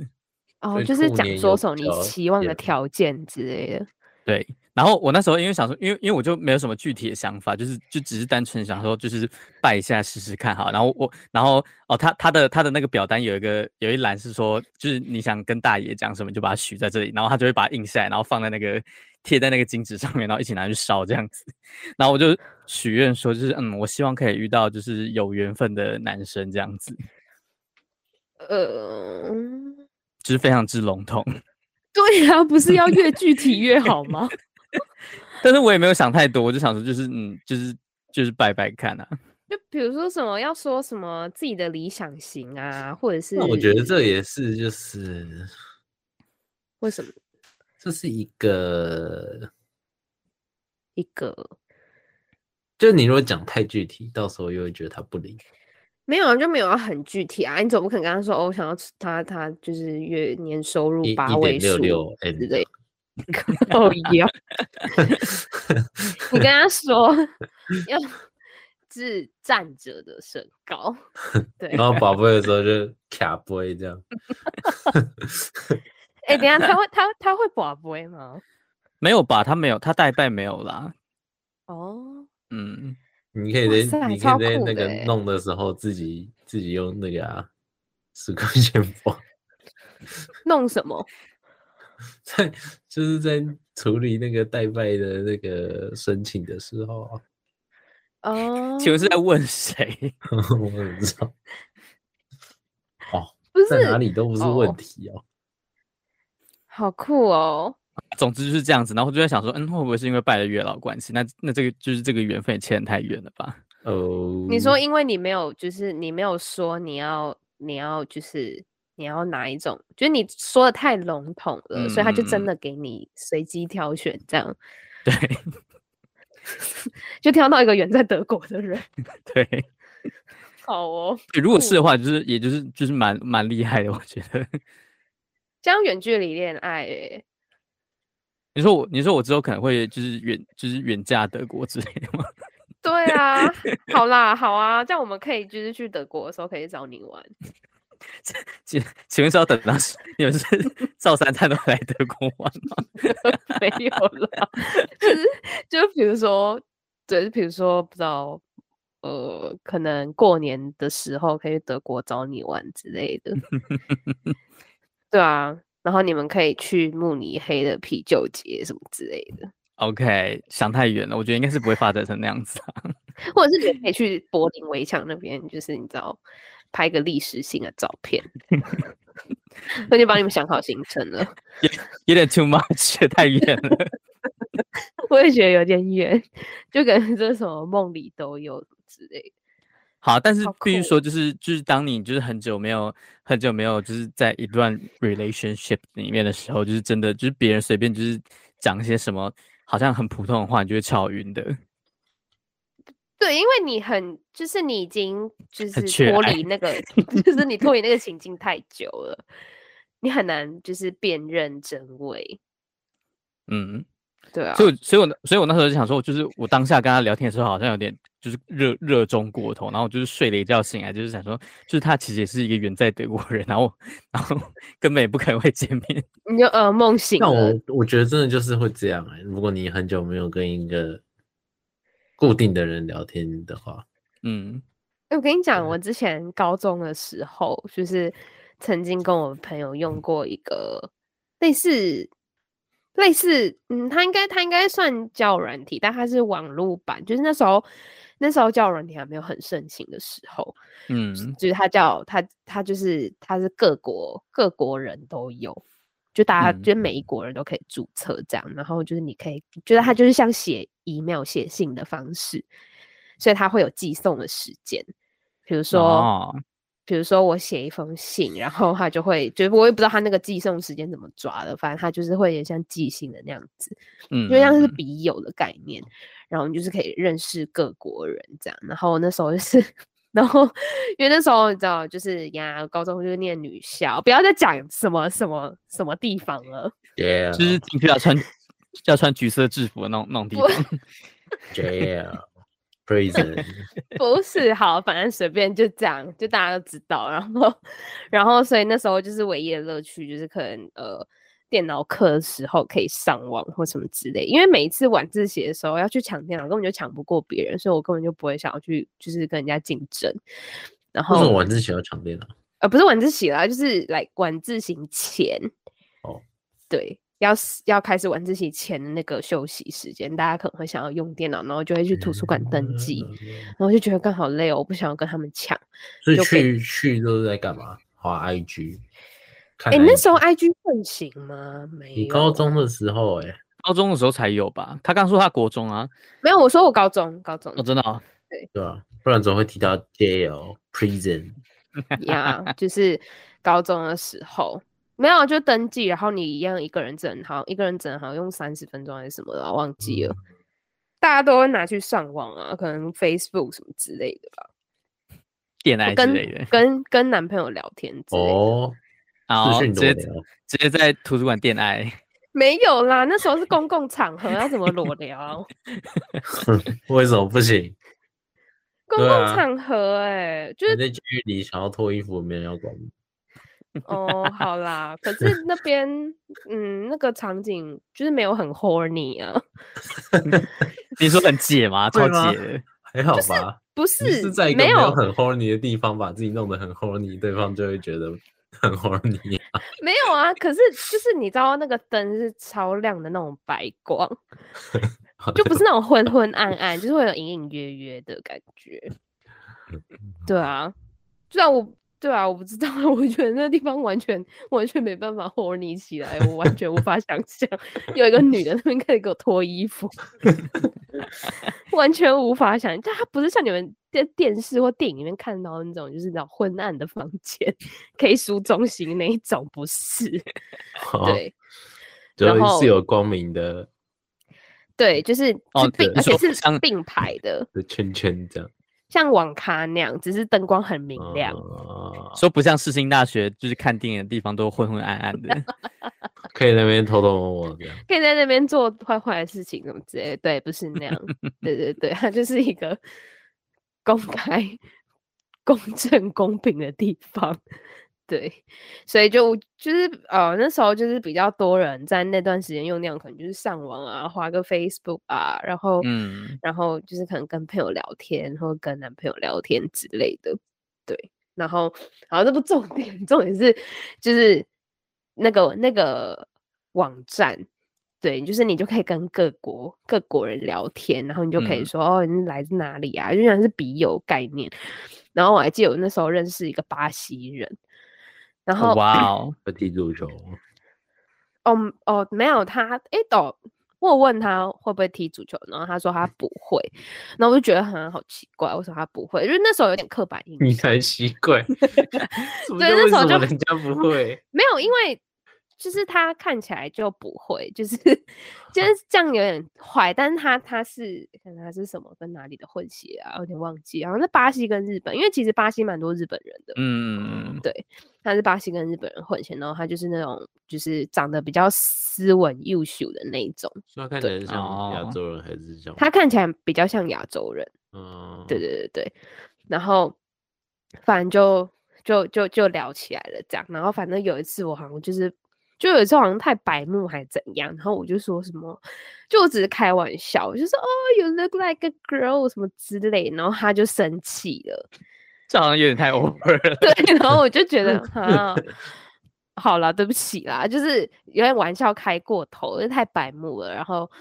Speaker 3: 嗯、哦，就是讲说什么你期望的条件之类的。
Speaker 2: 对。然后我那时候因为想说，因为因为我就没有什么具体的想法，就是就只是单纯想说，就是拜一下试试看哈。然后我，然后哦，他他的他的那个表单有一个有一栏是说，就是你想跟大爷讲什么，就把它许在这里，然后他就会把它印下来，然后放在那个贴在那个金纸上面，然后一起拿去烧这样子。然后我就许愿说，就是嗯，我希望可以遇到就是有缘分的男生这样子。
Speaker 3: 呃，
Speaker 2: 就是非常之笼统。
Speaker 3: 对呀、啊，不是要越具体越好吗？
Speaker 2: 但是我也没有想太多，我就想说，就是嗯，就是就是拜拜看啊。
Speaker 3: 就比如说什么要说什么自己的理想型啊，或者是……
Speaker 1: 那我觉得这也是就是
Speaker 3: 为什么？
Speaker 1: 这是一个
Speaker 3: 一个，
Speaker 1: 就你如果讲太具体，到时候又会觉得他不灵。
Speaker 3: 没有啊，就没有要很具体啊。你总不可能跟他说哦，我想要他他就是月年收入八位数之类。哦要，你跟他说要是站着的身高，对。
Speaker 1: 然后宝贝的时候就卡杯这样。
Speaker 3: 哎、欸，等下他会他他会拔杯吗？
Speaker 2: 没有吧？他没有，他代拜没有啦。
Speaker 3: 哦，
Speaker 2: 嗯，
Speaker 1: 你可以在你可以在那个
Speaker 3: 欸
Speaker 1: 弄的时候自己自己用那个啊，十块钱包。
Speaker 3: 弄什么？
Speaker 1: 在就是在处理那个代拜的那个申请的时候啊。
Speaker 3: 哦，
Speaker 2: 请问是在问谁？
Speaker 1: 我不知道。哦，
Speaker 3: 不是
Speaker 1: 在哪里都不是问题哦。
Speaker 3: 好酷哦。
Speaker 2: 总之就是这样子，然后就在想说，嗯，会不会是因为拜了月老关系？那那这个就是这个缘分也牵得太远了吧？
Speaker 1: 哦，
Speaker 3: 你说，因为你没有，就是你没有说你要，你要就是你要哪一种，觉得你说的太笼统了，
Speaker 2: 嗯、
Speaker 3: 所以他就真的给你随机挑选这样。
Speaker 2: 对，
Speaker 3: 就挑到一个远在德国的人。
Speaker 2: 对，
Speaker 3: 好哦。
Speaker 2: 如果是的话，就是也就是就是蛮蛮厉害的，我觉得。
Speaker 3: 这样远距离恋爱、欸，
Speaker 2: 你说我，你说我之后可能会就是远就是远嫁德国之类的吗？
Speaker 3: 对啊，好啦，好啊，这样我们可以就是去德国的时候可以找你玩。
Speaker 2: 请 请问是要等到你们是 赵三餐都来德国玩吗？
Speaker 3: 没有啦，就是就比如说，对，比如说不知道，呃，可能过年的时候可以去德国找你玩之类的。对啊，然后你们可以去慕尼黑的啤酒节什么之类的。
Speaker 2: OK，想太远了，我觉得应该是不会发展成那样子啊。
Speaker 3: 或者是你可以去柏林围墙那边，就是你知道，拍个历史性的照片。那就帮你们想好行程了。
Speaker 2: 有有点 too much，太远了。
Speaker 3: 我也觉得有点远，就感觉这什么梦里都有之类的。
Speaker 2: 好，但是必须说，就是就是当你就是很久没有很久没有就是在一段 relationship 里面的时候，就是真的就是别人随便就是讲一些什么好像很普通的话，你就会超晕的。
Speaker 3: 对，因为你很就是你已经就是脱离那个，就是你脱离 那个情境太久了，你很难就是辨认真伪。
Speaker 2: 嗯，
Speaker 3: 对啊。
Speaker 2: 所以，所以我所以我那时候就想说，就是我当下跟他聊天的时候，好像有点。就是热热衷过头，然后就是睡了一觉醒来，就是想说，就是他其实也是一个远在德国人，然后然后 根本也不可能会见面，
Speaker 3: 你就噩梦醒了。
Speaker 1: 那我我觉得真的就是会这样哎、欸，如果你很久没有跟一个固定的人聊天的话，
Speaker 2: 嗯，
Speaker 3: 我跟你讲，我之前高中的时候，就是曾经跟我朋友用过一个类似。类似，嗯，他应该他应该算叫软体，但他是网络版，就是那时候那时候叫软体还没有很盛行的时候，
Speaker 2: 嗯，
Speaker 3: 就是他叫他他就是他是各国各国人都有，就大家、嗯、就每一国人都可以注册这样，然后就是你可以，觉得它就是像写 email 写信的方式，所以它会有寄送的时间，比如说。哦比如说我写一封信，然后他就会，就是我也不知道他那个寄送时间怎么抓的，反正他就是会有点像寄信的那样子，嗯，就像是笔友的概念，然后你就是可以认识各国人这样。然后那时候就是，然后因为那时候你知道，就是呀，高中就是念女校，不要再讲什么什么什么地方了
Speaker 1: ，Yeah，
Speaker 2: 就是进去要穿要穿橘色制服的那种那种地方
Speaker 1: ，Yeah。
Speaker 3: 不是好，反正随便就这样，就大家都知道。然后，然后，所以那时候就是唯一的乐趣，就是可能呃，电脑课的时候可以上网或什么之类。因为每一次晚自习的时候要去抢电脑，根本就抢不过别人，所以我根本就不会想要去，就是跟人家竞争。然后，
Speaker 1: 为什么晚自习要抢电脑？
Speaker 3: 呃，不是晚自习啦，就是来晚自习前。
Speaker 1: 哦，
Speaker 3: 对。要要开始晚自习前的那个休息时间，大家可能会想要用电脑，然后就会去图书馆登记，嗯、然后就觉得刚好累哦，我不想要跟他们抢。
Speaker 1: 所以去去都是在干嘛？滑 IG。
Speaker 3: 哎、欸，那时候 IG 盛行吗？没有。
Speaker 1: 你高中的时候、欸，哎，
Speaker 2: 高中的时候才有吧？他刚说他国中啊，
Speaker 3: 没有，我说我高中，高中。
Speaker 2: 哦，真的啊？
Speaker 3: 对
Speaker 1: 对啊，不然怎么会提到 jail prison？
Speaker 3: 呀，yeah, 就是高中的时候。没有，就登记，然后你一样一个人整好，一个人整好用三十分钟还是什么的，忘记了。嗯、大家都会拿去上网啊，可能 Facebook 什么之类的吧，
Speaker 2: 恋爱之类的，
Speaker 3: 跟跟跟男朋友聊天之类的。
Speaker 1: 哦，
Speaker 2: 直接直接在图书馆恋爱？
Speaker 3: 没有啦，那时候是公共场合，要怎么裸聊？
Speaker 1: 为什么不行？
Speaker 3: 公共场合、欸，哎、啊，就是
Speaker 1: 在监狱里想要脱衣服，没人要管。
Speaker 3: 哦，好啦，可是 那边，嗯，那个场景就是没有很 horny 啊。
Speaker 2: 你说很解吗？超解，
Speaker 1: 还好吧？
Speaker 3: 不是，
Speaker 1: 是在一个没有很 horny 的地方把自己弄得很 horny，对方就会觉得很 horny 啊。
Speaker 3: 没有啊，可是就是你知道那个灯是超亮的那种白光，就不是那种昏昏暗暗，就是会有隐隐约约的感觉。对啊，虽然我。对啊，我不知道，我觉得那地方完全完全没办法 horny 起来，我完全无法想象有一个女的那边可以给我脱衣服，完全无法想象。但她不是像你们在电视或电影里面看到的那种，就是那种昏暗的房间，K 书中心那一种，不是。对，
Speaker 1: 然后是有光明的，
Speaker 3: 对，就是是并而且是并排的，
Speaker 1: 的圈圈这样。
Speaker 3: 像网咖那样，只是灯光很明亮。
Speaker 2: 哦、说不像世新大学，就是看电影的地方都昏昏暗暗的，
Speaker 1: 可以在那边偷偷摸摸这样，
Speaker 3: 可以在那边做坏坏的事情什么之类的。对，不是那样。对对对，它就是一个公开、公正、公平的地方。对，所以就就是呃那时候就是比较多人在那段时间用那样，可能就是上网啊，滑个 Facebook 啊，然后嗯，然后就是可能跟朋友聊天，或跟男朋友聊天之类的。对，然后然后这不重点，重点是就是那个那个网站，对，就是你就可以跟各国各国人聊天，然后你就可以说、嗯、哦，你来自哪里啊？就像是笔友概念。然后我还记得我那时候认识一个巴西人。然后
Speaker 2: 哇 哦，
Speaker 1: 会踢足球？
Speaker 3: 哦哦，没有他，哎，都我问他会不会踢足球，然后他说他不会，然后我就觉得很好奇怪，为什么他不会？因为那时候有点刻板印象。
Speaker 1: 你才奇怪，对，
Speaker 3: 那时候就
Speaker 1: 人家不会，
Speaker 3: 没有，因为。就是他看起来就不会，就是 就是这样有点坏，但是他他是可能他是什么跟哪里的混血啊，有点忘记，好像是巴西跟日本，因为其实巴西蛮多日本人的，
Speaker 2: 嗯嗯
Speaker 3: 对，他是巴西跟日本人混血，然后他就是那种就是长得比较斯文优秀的那一种，
Speaker 1: 所以他看起来像亚洲人还是像？
Speaker 3: 他看起来比较像亚洲人，
Speaker 1: 嗯，
Speaker 3: 对对对对，然后反正就就就就聊起来了这样，然后反正有一次我好像就是。就有一次好像太白目还是怎样，然后我就说什么，就我只是开玩笑，我就说哦，you look like a girl 什么之类，然后他就生气了，
Speaker 2: 这好像有点太 over 了。
Speaker 3: 对，然后我就觉得 啊，好了，对不起啦，就是有点玩笑开过头，就太白目了。然后，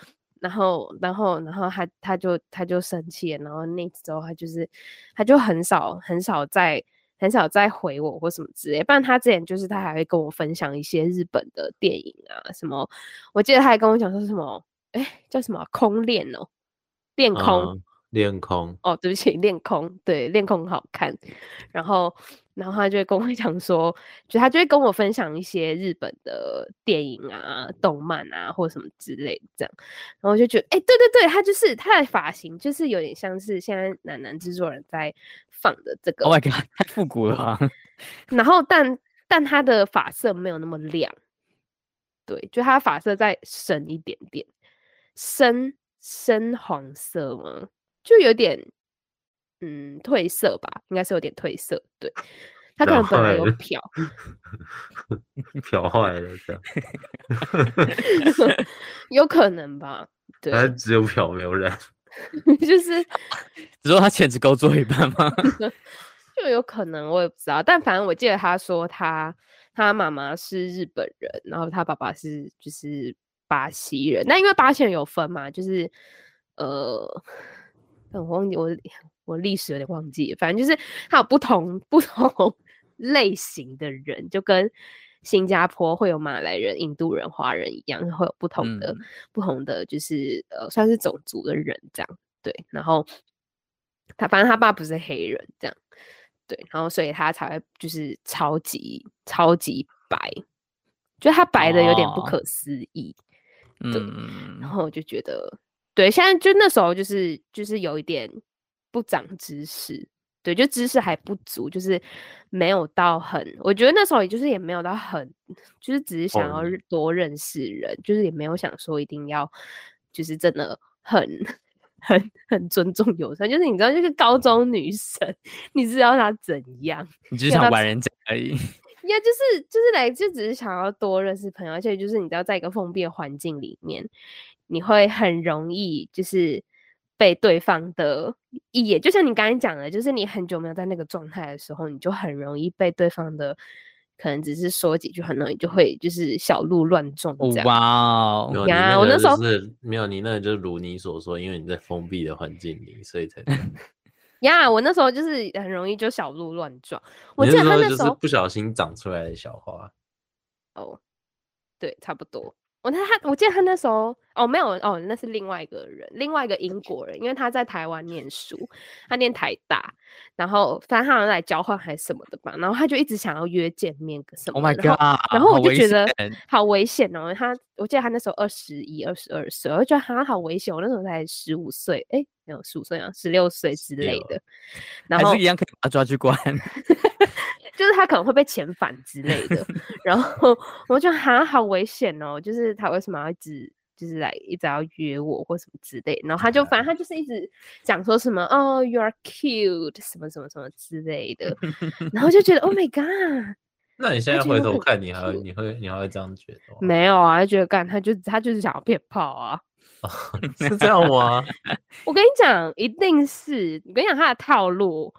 Speaker 3: 然后，然后，然后他他就他就生气了，然后那次之后他就是他就很少很少在。很少再回我或什么之类，不然他之前就是他还会跟我分享一些日本的电影啊什么，我记得他还跟我讲说什么，哎、欸、叫什么空恋哦，恋空，
Speaker 1: 恋、嗯、空
Speaker 3: 哦，对不起，恋空，对，恋空很好看，然后然后他就会跟我 讲说，就他就会跟我分享一些日本的电影啊、动漫啊或什么之类的这样，然后我就觉得，哎、欸，对对对，他就是他的发型就是有点像是现在男男制作人在。放的这个
Speaker 2: ，Oh my god，太复古了啊！
Speaker 3: 然后但，但但他的发色没有那么亮，对，就他发色再深一点点，深深黄色嘛，就有点嗯褪色吧，应该是有点褪色。对，他可能本来有漂，
Speaker 1: 漂坏了这样，
Speaker 3: 有可能吧？对，
Speaker 1: 他只有漂没有染。
Speaker 3: 就是，
Speaker 2: 只说他钱只够做一半吗？
Speaker 3: 就有可能，我也不知道。但反正我记得他说他他妈妈是日本人，然后他爸爸是就是巴西人。那因为巴西人有分嘛，就是呃，我忘记我我历史有点忘记，反正就是他有不同不同 类型的人，就跟。新加坡会有马来人、印度人、华人一样，会有不同的、嗯、不同的，就是呃，算是种族的人这样。对，然后他反正他爸不是黑人这样，对，然后所以他才会就是超级超级白，就他白的有点不可思议。哦、对、嗯，然后我就觉得，对，现在就那时候就是就是有一点不长知识。对，就知识还不足，就是没有到很，我觉得那时候也就是也没有到很，就是只是想要多认识人，哦、就是也没有想说一定要，就是真的很很很尊重友善，就是你知道，就是高中女生，你知道她怎样？
Speaker 2: 你只是想玩人家而已。
Speaker 3: 呀，就是就是来，就只是想要多认识朋友，而且就是你知道，在一个封闭的环境里面，你会很容易就是被对方的一眼，就像你刚才讲的，就是你很久没有在那个状态的时候，你就很容易被对方的可能只是说几句，很容易就会就是小鹿乱撞这样。
Speaker 2: 哇哦
Speaker 3: 呀，我那时候
Speaker 1: 是没有你那个，就是如你所说，因为你在封闭的环境里，所以才。
Speaker 3: 呀，yeah, 我那时候就是很容易就小鹿乱撞。我记得他那时候
Speaker 1: 不小心长出来的小花。
Speaker 3: 哦，对，差不多。我他他，我记得他那时候哦，没有哦，那是另外一个人，另外一个英国人，因为他在台湾念书，他念台大，然后反正他好像来交换还是什么的吧，然后他就一直想要约见面个什么。
Speaker 2: Oh my god！
Speaker 3: 然后我就觉得好危险哦。他我记得他那时候二十一、二十二岁，我就觉得他好危险。我那时候才十五岁，哎，没有十五岁啊，十六岁之类的。然
Speaker 2: 后一样可以把他抓去关。
Speaker 3: 就是他可能会被遣返之类的，然后我就觉得好危险哦，就是他为什么要一直就是来一直要约我或什么之类，然后他就反正他就是一直讲说什么哦，you are cute 什么什么什么之类的，然后就觉得 Oh my god！
Speaker 1: 那你现在回头看你还会你会你还会这样觉得吗？
Speaker 3: 没有啊，就觉得干他就他就是想要骗炮啊，
Speaker 1: 是这样吗？
Speaker 3: 我跟你讲，一定是我跟你讲他的套路。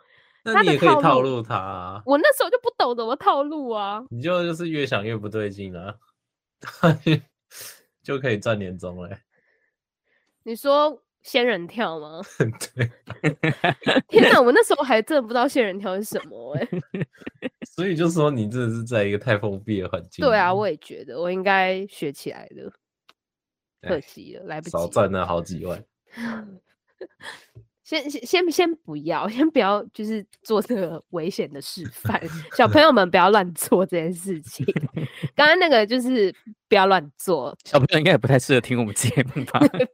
Speaker 1: 那你也可以套路他啊！
Speaker 3: 我那时候就不懂怎么套路啊！
Speaker 1: 你就就是越想越不对劲啊，就可以赚年终了。
Speaker 3: 你说仙人跳吗？
Speaker 1: 对。
Speaker 3: 天哪，我那时候还真的不知道仙人跳是什么哎。
Speaker 1: 所以就说你真的是在一个太封闭的环境。
Speaker 3: 对啊，我也觉得我应该学起来的，可惜了，来不及。
Speaker 1: 少赚了好几万。
Speaker 3: 先先先先不要，先不要，就是做这个危险的示 范。小朋友们不要乱做这件事情。刚刚那个就是不要乱做，
Speaker 2: 小朋友应该也不太适合听我们节目吧？
Speaker 3: 对，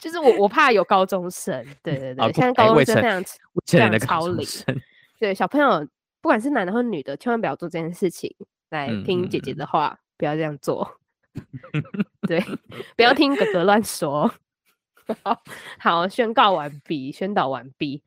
Speaker 3: 就是我我怕有高中生，对对对，现在高中生这样这样超龄。对，小朋友不管是男的或女的，千万不要做这件事情。来听姐姐的话，不要这样做。对，不要听哥哥乱说。好，宣告完毕，宣导完毕。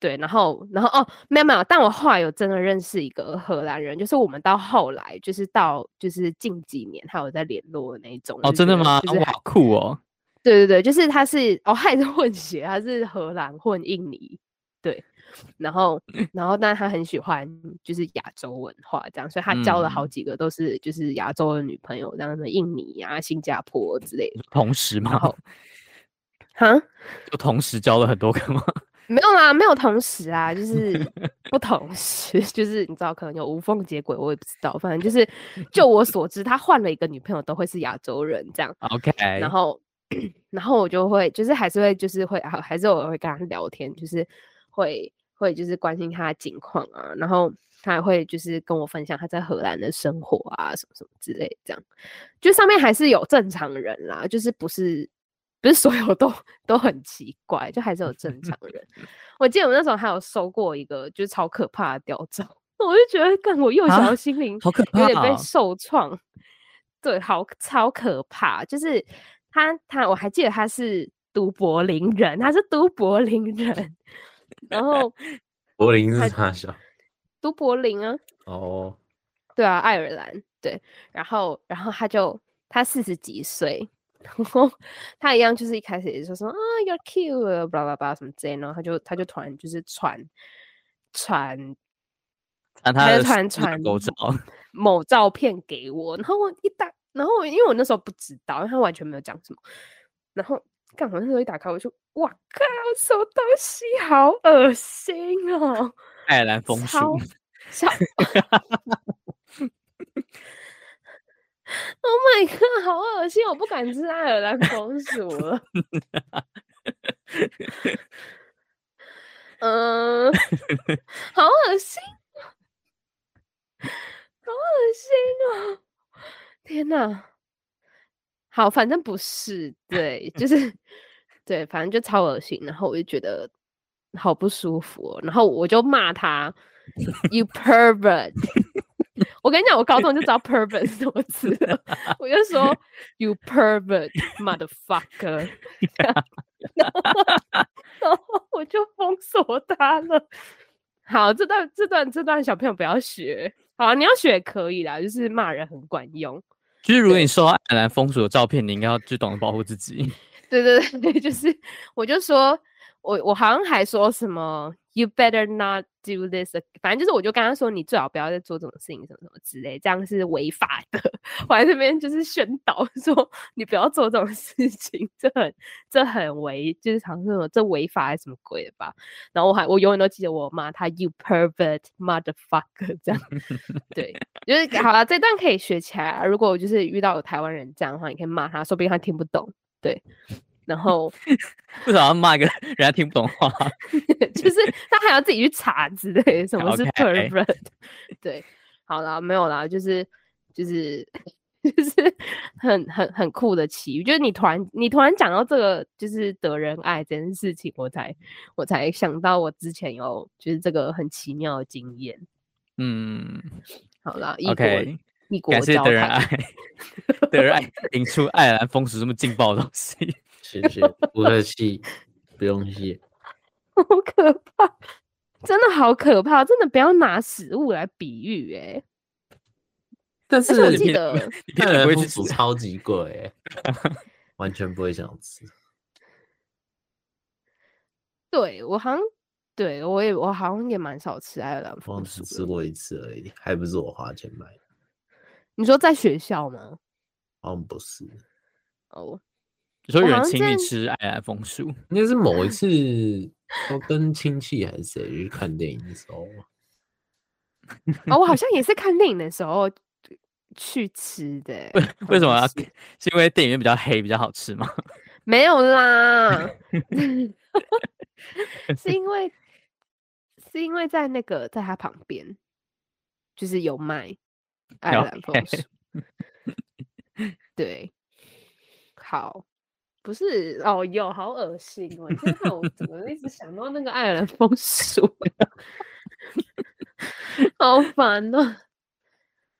Speaker 3: 对，然后，然后哦，没有没有，但我后来有真的认识一个荷兰人，就是我们到后来，就是到就是近几年，他有在联络的那一种。
Speaker 2: 哦，真的吗？就是、哇，酷哦！
Speaker 3: 对对对，就是他是哦，他也是混血，他是荷兰混印尼。对，然后，然后，但他很喜欢就是亚洲文化这样，所以他交了好几个都是就是亚洲的女朋友，这样的印尼啊、新加坡之类的。
Speaker 2: 同
Speaker 3: 时吗？哈，
Speaker 2: 就同时交了很多个吗？
Speaker 3: 没有啦，没有同时啊，就是 不同时，就是你知道，可能有无缝接轨，我也不知道。反正就是，就我所知，他换了一个女朋友都会是亚洲人这样。
Speaker 2: OK，
Speaker 3: 然后，然后我就会，就是还是会，就是会，还是我会跟他聊天，就是会会就是关心他的近况啊，然后他还会就是跟我分享他在荷兰的生活啊，什么什么之类，这样。就上面还是有正常人啦，就是不是。不是所有都都很奇怪，就还是有正常人。我记得我那时候还有收过一个就是超可怕的吊照，我就觉得，干我幼小的心灵好可怕，有点被受创。啊、对，好超可怕。就是他他，我还记得他是都柏林人，他是都柏林人。然后
Speaker 1: 柏林是啥小？
Speaker 3: 都柏林啊。
Speaker 1: 哦。
Speaker 3: 对啊，爱尔兰。对，然后然后他就他四十几岁。然后他一样，就是一开始也说说啊，you're cute，blah blah blah 什么之类，然后他就他就突然就是传传，他就突然传某照 某照片给我，然后我一打，然后因为我那时候不知道，因为他完全没有讲什么，然后干嘛那时候一打开，我就哇靠，什么东西好恶心哦，
Speaker 2: 爱尔兰风俗，
Speaker 3: 超 Oh Oh my god，好恶心！我不敢吃爱尔兰红薯了。嗯，好恶心，好恶心哦！天哪，好，反正不是，对，就是对，反正就超恶心。然后我就觉得好不舒服，然后我就骂他，You pervert。我跟你讲，我高中就知道 pervert 是什么词了。我就说 you pervert motherfucker，然后我就封锁他了。好，这段这段这段小朋友不要学，好，你要学也可以啦，就是骂人很管用。
Speaker 2: 就是如果你收到爱尔兰风俗的照片，你应该要就懂得保护自己。
Speaker 3: 对对对，就是我就说。我我好像还说什么，You better not do this，反正就是我就跟他说，你最好不要再做这种事情，什么什么之类，这样是违法的。我在这边就是宣导说，你不要做这种事情，这很这很违，就是常说什么这违法还是什么鬼的吧。然后我还我永远都记得我骂他 You pervert motherfucker 这样，对，就是好了，这段可以学起来。如果我就是遇到有台湾人这样的话，你可以骂他，说不定他听不懂，对。然后
Speaker 2: 为什么要骂一个人家听不懂话？
Speaker 3: 就是他还要自己去查之类，什么是 pervert？Okay. 对，好啦，没有啦，就是就是就是很很很酷的奇遇。就是你突然你突然讲到这个，就是得人爱这件事情，我才我才想到我之前有就是这个很奇妙的经验。嗯，好啦
Speaker 2: ，OK，
Speaker 3: 异国
Speaker 2: 感谢得人爱，得人爱引出爱尔兰风俗这么劲爆的东西。
Speaker 1: 谢谢，不客气，不用谢。
Speaker 3: 好可怕，真的好可怕，真的不要拿食物来比喻哎、欸。
Speaker 1: 但是
Speaker 3: 我记得，
Speaker 1: 爱尔兰风俗超 级贵哎，完全不会想吃。
Speaker 3: 对我好像，对我也我好像也蛮少吃爱尔兰风俗，
Speaker 1: 只吃过一次而已，还不是我花钱买的。
Speaker 3: 你说在学校吗？
Speaker 1: 好像不是。
Speaker 3: 哦。
Speaker 2: 你说有人请你吃爱尔兰风俗，
Speaker 1: 应该是某一次 我跟亲戚还是谁去看电影的时候。
Speaker 3: 哦，我好像也是看电影的时候去吃的。
Speaker 2: 为为什么要？是因为电影院比较黑，比较好吃吗？
Speaker 3: 没有啦，是因为是因为在那个在他旁边，就是有卖爱尔兰风俗。对，好。不是哦，有好恶心哦！你看我怎么一直想到那个爱尔兰风俗，好烦哦！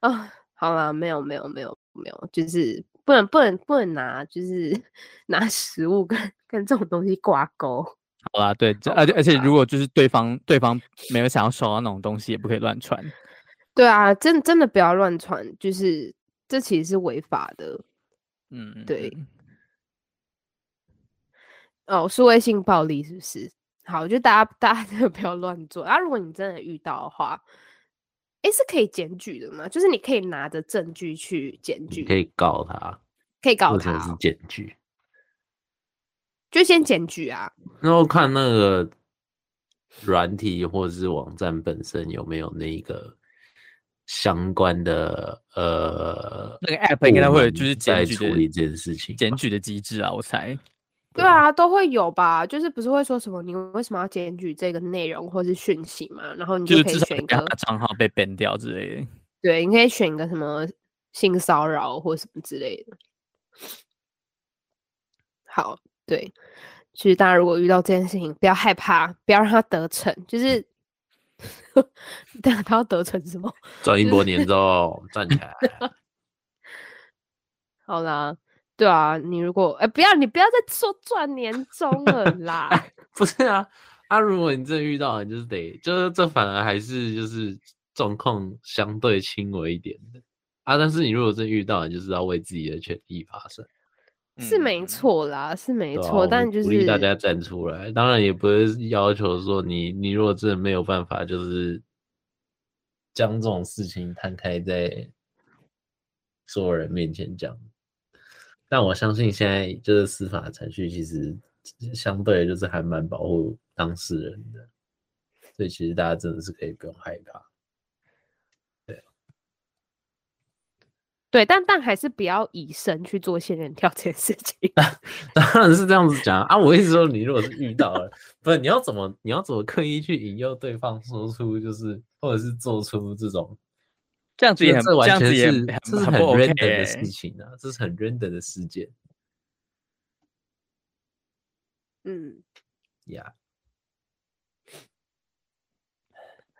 Speaker 3: 啊、哦，好了，没有没有没有没有，就是不能不能不能拿，就是 拿食物跟跟这种东西挂钩。
Speaker 2: 好啦，对，而且而且如果就是对方对方没有想要收到那种东西，也不可以乱传。
Speaker 3: 对啊，真真的不要乱传，就是这其实是违法的。嗯，对。哦，数位性暴力是不是？好，就大家大家真的不要乱做啊！如果你真的遇到的话，诶，是可以检举的吗？就是你可以拿着证据去检举，
Speaker 1: 可以告他，
Speaker 3: 可以告他，
Speaker 1: 是检举，
Speaker 3: 就先检举啊。
Speaker 1: 然后看那个软体或者是网站本身有没有那个相关的呃，
Speaker 2: 那个 app 应该会有就是检举
Speaker 1: 处理这件事情，
Speaker 2: 检举的机制啊，我猜。
Speaker 3: 对啊，都会有吧，就是不是会说什么你为什么要检举这个内容或是讯息嘛？然后你就可以选一个
Speaker 2: 账号被 ban 掉之类的。
Speaker 3: 对，你可以选一个什么性骚扰或什么之类的。好，对，其实大家如果遇到这件事情，不要害怕，不要让他得逞，就是，但他要得逞什么？
Speaker 1: 赚一波年终，站起来。
Speaker 3: 好啦。对啊，你如果哎、欸，不要，你不要再说赚年终了 啦。
Speaker 1: 不是啊，啊，如果你真的遇到，你就是得，就是这反而还是就是状况相对轻微一点的啊。但是你如果真遇到，你就是要为自己的权益发声，
Speaker 3: 是没错啦，是没错。啊、但就是鼓励
Speaker 1: 大家站出来，当然也不是要求说你，你如果真的没有办法，就是将这种事情摊开在所有人面前讲。但我相信现在就是司法程序，其实相对就是还蛮保护当事人的，所以其实大家真的是可以不用害怕。对，
Speaker 3: 对，但但还是不要以身去做仙人跳这件事情。
Speaker 1: 当然是这样子讲啊！我意思说，你如果是遇到了，不是你要怎么你要怎么刻意去引诱对方说出，就是或者是做出这种。
Speaker 2: 这样子也很，这
Speaker 1: 完全是
Speaker 2: 这，
Speaker 1: 这是很 random 的事情啊，这是很 random 的事件。
Speaker 3: 嗯，
Speaker 1: 呀、yeah.，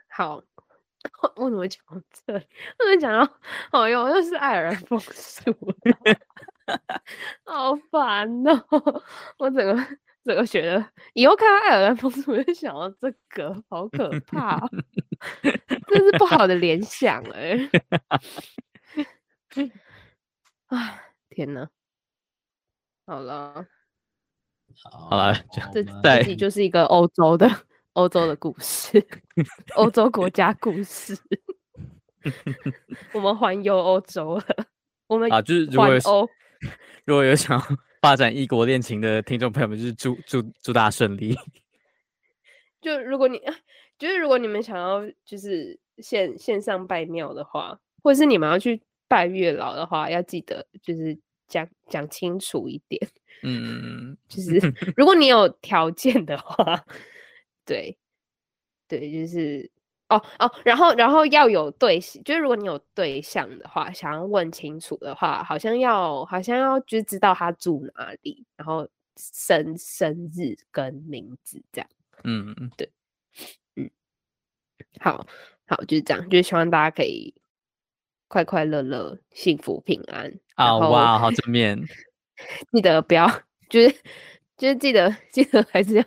Speaker 3: 好，我怎么讲这？为什么讲到？哦哟，又是爱尔兰风俗，好烦哦！我整个整个觉得，以后看到爱尔兰风俗，我就想到这个，好可怕。这是不好的联想哎、欸。啊，天哪！好了，
Speaker 2: 好了，
Speaker 3: 这自己就是一个欧洲的欧洲的故事，欧洲国家故事。我们环游欧洲了，我们
Speaker 2: 啊，就是如果有如果有想发展异国恋情的听众朋友们，就是祝祝祝大家顺利。
Speaker 3: 就如果你 就是如果你们想要就是线线上拜庙的话，或者是你们要去拜月老的话，要记得就是讲讲清楚一点。
Speaker 2: 嗯，
Speaker 3: 就是 如果你有条件的话，对对，就是。哦哦，然后然后要有对，就是如果你有对象的话，想要问清楚的话，好像要好像要就知道他住哪里，然后生生日跟名字这样。
Speaker 2: 嗯嗯，
Speaker 3: 对，嗯，好好就是这样，就是希望大家可以快快乐乐、幸福平安。
Speaker 2: 啊哇，好正面，
Speaker 3: 记得不要，就是就是记得记得还是要。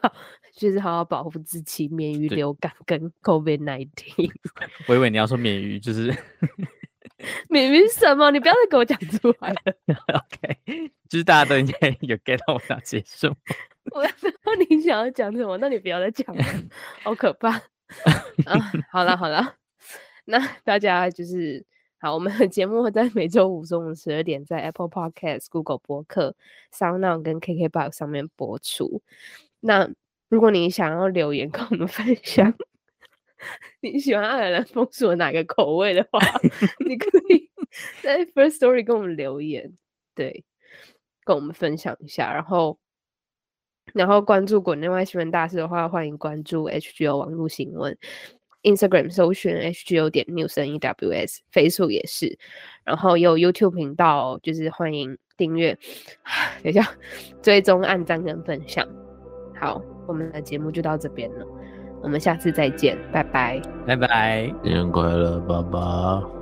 Speaker 3: 就是好好保护自己，免于流感跟 COVID nineteen。
Speaker 2: 我以为你要说免于，就是
Speaker 3: 免于什么？你不要再给我讲出来了。
Speaker 2: OK，就是大家都应该有 get 到我要结束。
Speaker 3: 我要知道你想要讲什么，那你不要再讲了，好可怕。啊，好了好了，那大家就是好，我们的节目会在每周五中午十二点在 Apple Podcast、Google 博客、SoundOn 跟 KKBox 上面播出。那如果你想要留言跟我们分享 你喜欢爱尔兰风俗的哪个口味的话，你可以在 First Story 跟我们留言，对，跟我们分享一下。然后，然后关注国内外新闻大事的话，欢迎关注 HGO 网络新闻，Instagram 搜寻 HGO 点 News NEWS，Facebook 也是。然后有 YouTube 频道，就是欢迎订阅。等一下，追踪、按赞跟分享。好。我们的节目就到这边了，我们下次再见，拜拜，
Speaker 2: 拜拜，
Speaker 1: 新年快乐，爸爸。